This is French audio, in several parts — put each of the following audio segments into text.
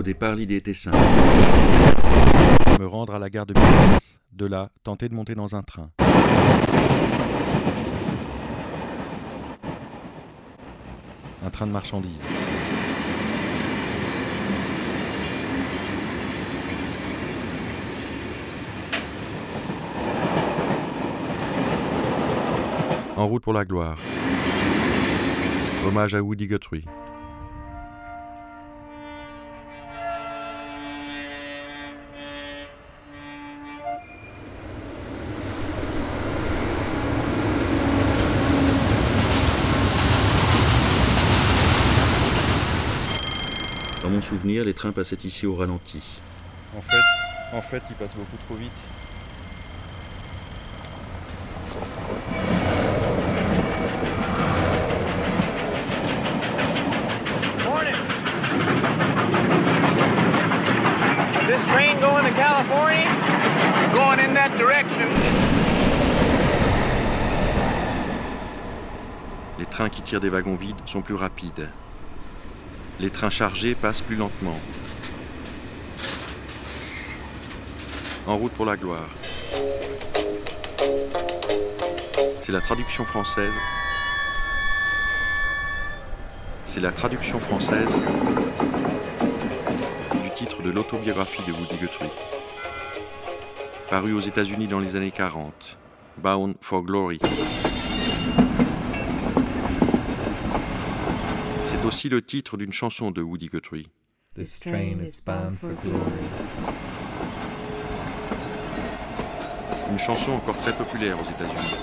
Au départ, l'idée était simple. Me rendre à la gare de Minas. De là, tenter de monter dans un train. Un train de marchandises. En route pour la gloire. Hommage à Woody Guthrie. Les trains passaient ici au ralenti. En fait, en fait, il passe beaucoup trop vite. Les trains qui tirent des wagons vides sont plus rapides. Les trains chargés passent plus lentement. En route pour la gloire. C'est la traduction française. C'est la traduction française du titre de l'autobiographie de Woody Guthrie. Paru aux États-Unis dans les années 40. Bound for Glory. Aussi le titre d'une chanson de Woody Guthrie. This train is bound for glory. Une chanson encore très populaire aux États-Unis.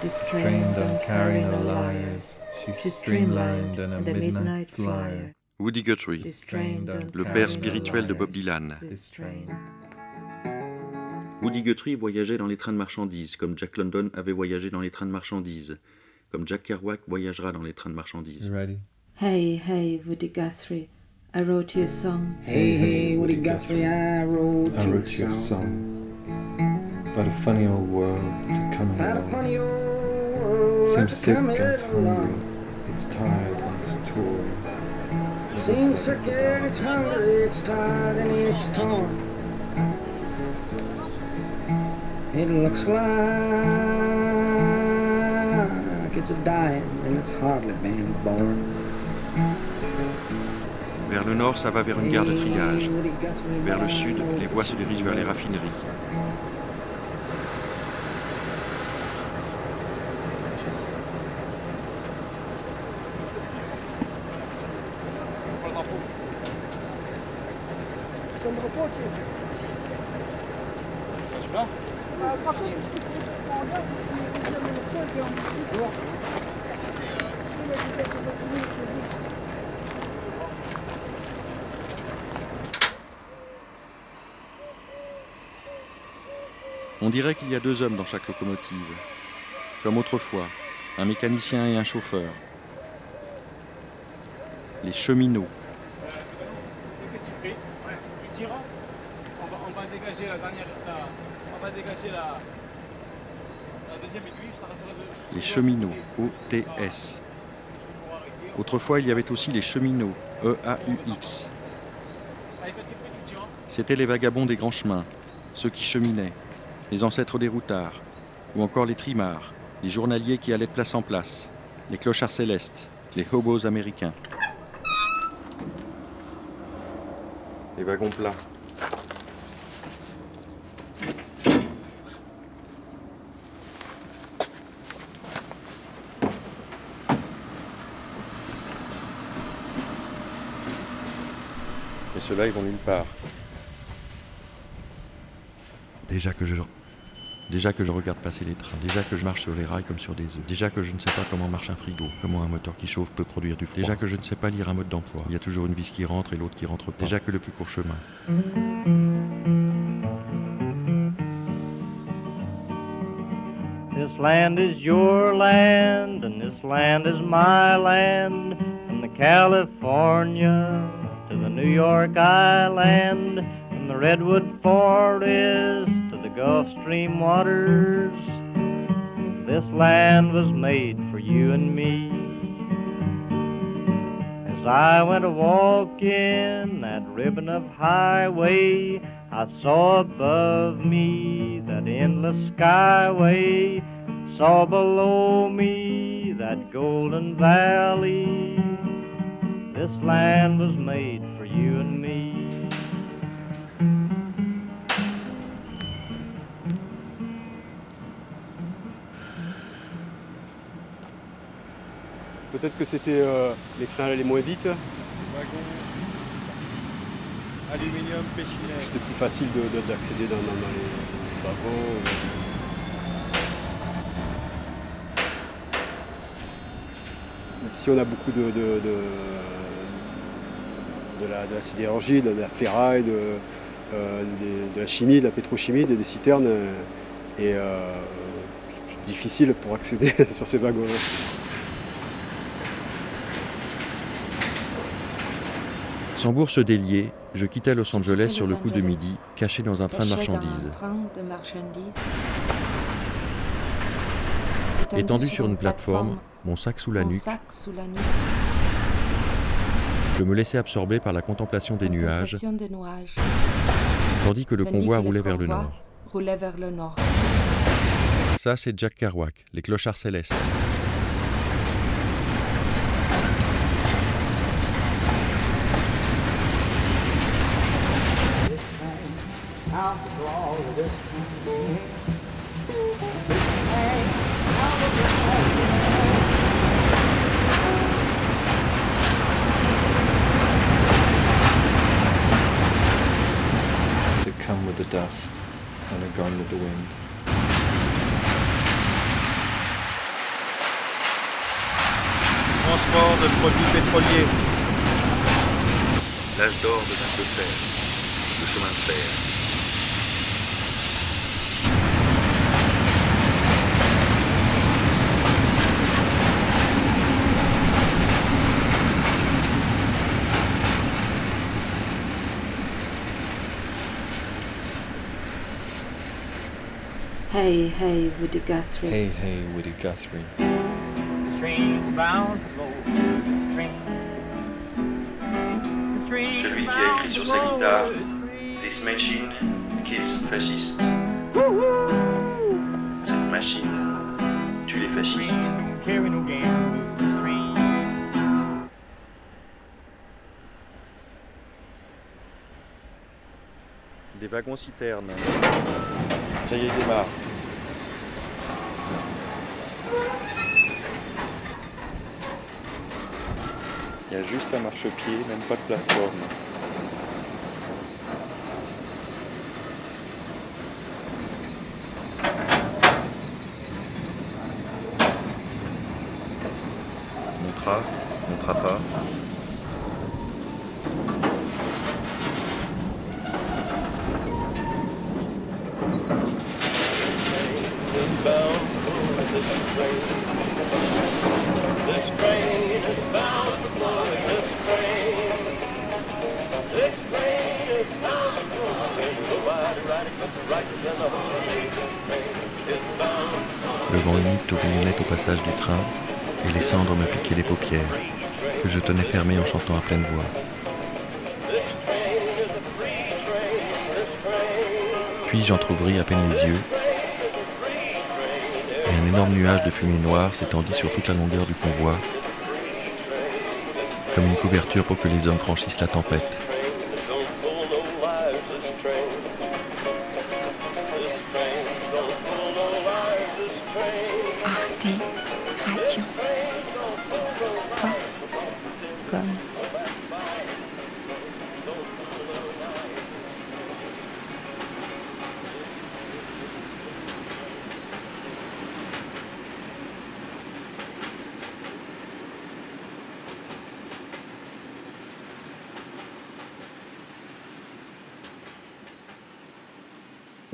This Train don't carry no liars. She's streamlined and a midnight flyer. Woody Guthrie, This train don't le carry père no spirituel de Bob liars. Dylan. Woody Guthrie voyageait dans les trains de marchandises, comme Jack London avait voyagé dans les trains de marchandises, comme Jack Kerouac voyagera dans les trains de marchandises. Ready? Hey, hey, Woody Guthrie, I wrote you a song. Hey, hey, Woody Guthrie, I wrote, I you wrote you a song about a funny old world that's a coming About a along. funny old world Seems sick and it's hungry. It's tired and it's torn. Seems sick it's and it's hungry, it's tired and it's torn. It looks like it's a dying and it's hardly been born. Vers le nord, ça va vers une gare de triage. Vers le sud, les voies se dirigent vers les raffineries. On dirait qu'il y a deux hommes dans chaque locomotive. Comme autrefois, un mécanicien et un chauffeur. Les cheminots. on va, dégager la dernière. va dégager la. Les cheminots. OTS. Autrefois, il y avait aussi les cheminots. EAUX. C'étaient les vagabonds des grands chemins, ceux qui cheminaient, les ancêtres des routards, ou encore les trimards, les journaliers qui allaient de place en place, les clochards célestes, les hobos américains. Les wagons plats. Et ceux-là, ils vont nulle part. Déjà que je déjà que je regarde passer les trains, déjà que je marche sur les rails comme sur des œufs, déjà que je ne sais pas comment marche un frigo, comment un moteur qui chauffe peut produire du froid, déjà que je ne sais pas lire un mode d'emploi, il y a toujours une vis qui rentre et l'autre qui rentre pas, déjà que le plus court chemin. This land is your land, and this land is my land. From the California to the New York Island, from the Redwood Forest Gulf Stream waters. This land was made for you and me. As I went a walking that ribbon of highway, I saw above me that endless skyway, saw below me that golden valley. This land was made Peut-être que c'était euh, les trains allaient moins vite, Aluminium Péchinet. c'était plus facile de- de- d'accéder dans, dans- dans les wagons. Ici, on a beaucoup de, de, de, de la, sidérurgie, de la ferraille, de, euh, de la chimie, de la pétrochimie, des, des citernes. euh, Et euh, c'est difficile pour accéder sur ces wagons-là. Sans bourse déliée, je quittais Los Angeles sur le coup de midi, caché dans un train de marchandises. Étendu sur une plateforme, mon sac sous la nuque, je me laissais absorber par la contemplation des nuages, tandis que le convoi que le roulait vers le convoi nord. roulait vers le nord. Ça, c'est Jack Kerouac, les clochards célestes. To come with the dust and are gone with the wind. Transport de produits pétroliers. L'âge d'or de notre fer. Le chemin de fer. Hey, hey, Woody Guthrie. Hey, hey, Woody Guthrie. Celui qui a écrit sur sa guitare. This machine kills fascistes. Cette machine tue les fascistes. Des wagons citernes. Ça y est, démarre. Il y a juste un marchepied, même pas de plateforme. Montera, montera pas. Le vent humide tourbillonnait au passage du train et les cendres me piquaient les paupières, que je tenais fermées en chantant à pleine voix. Puis j'entr'ouvris à peine les yeux un énorme nuage de fumée noire s'étendit sur toute la longueur du convoi, comme une couverture pour que les hommes franchissent la tempête.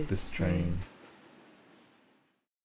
This train